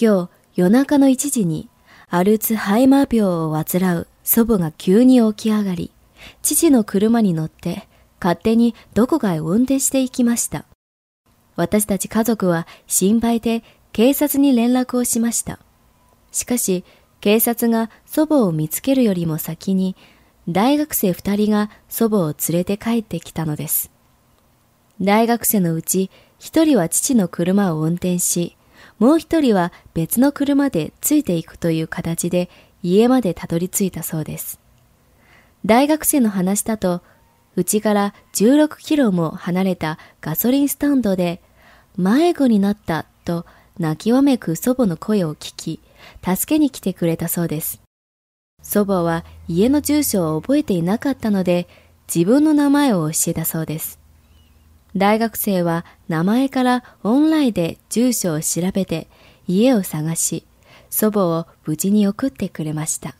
今日夜中の1時にアルツハイマー病を患う祖母が急に起き上がり、父の車に乗って勝手にどこかへ運転していきました。私たち家族は心配で警察に連絡をしました。しかし、警察が祖母を見つけるよりも先に、大学生二人が祖母を連れて帰ってきたのです。大学生のうち一人は父の車を運転し、もう一人は別の車でついていくという形で家までたどり着いたそうです。大学生の話だと、うちから16キロも離れたガソリンスタンドで、迷子になったと泣きわめく祖母の声を聞き、助けに来てくれたそうです。祖母は家の住所を覚えていなかったので、自分の名前を教えたそうです。大学生は名前からオンラインで住所を調べて家を探し、祖母を無事に送ってくれました。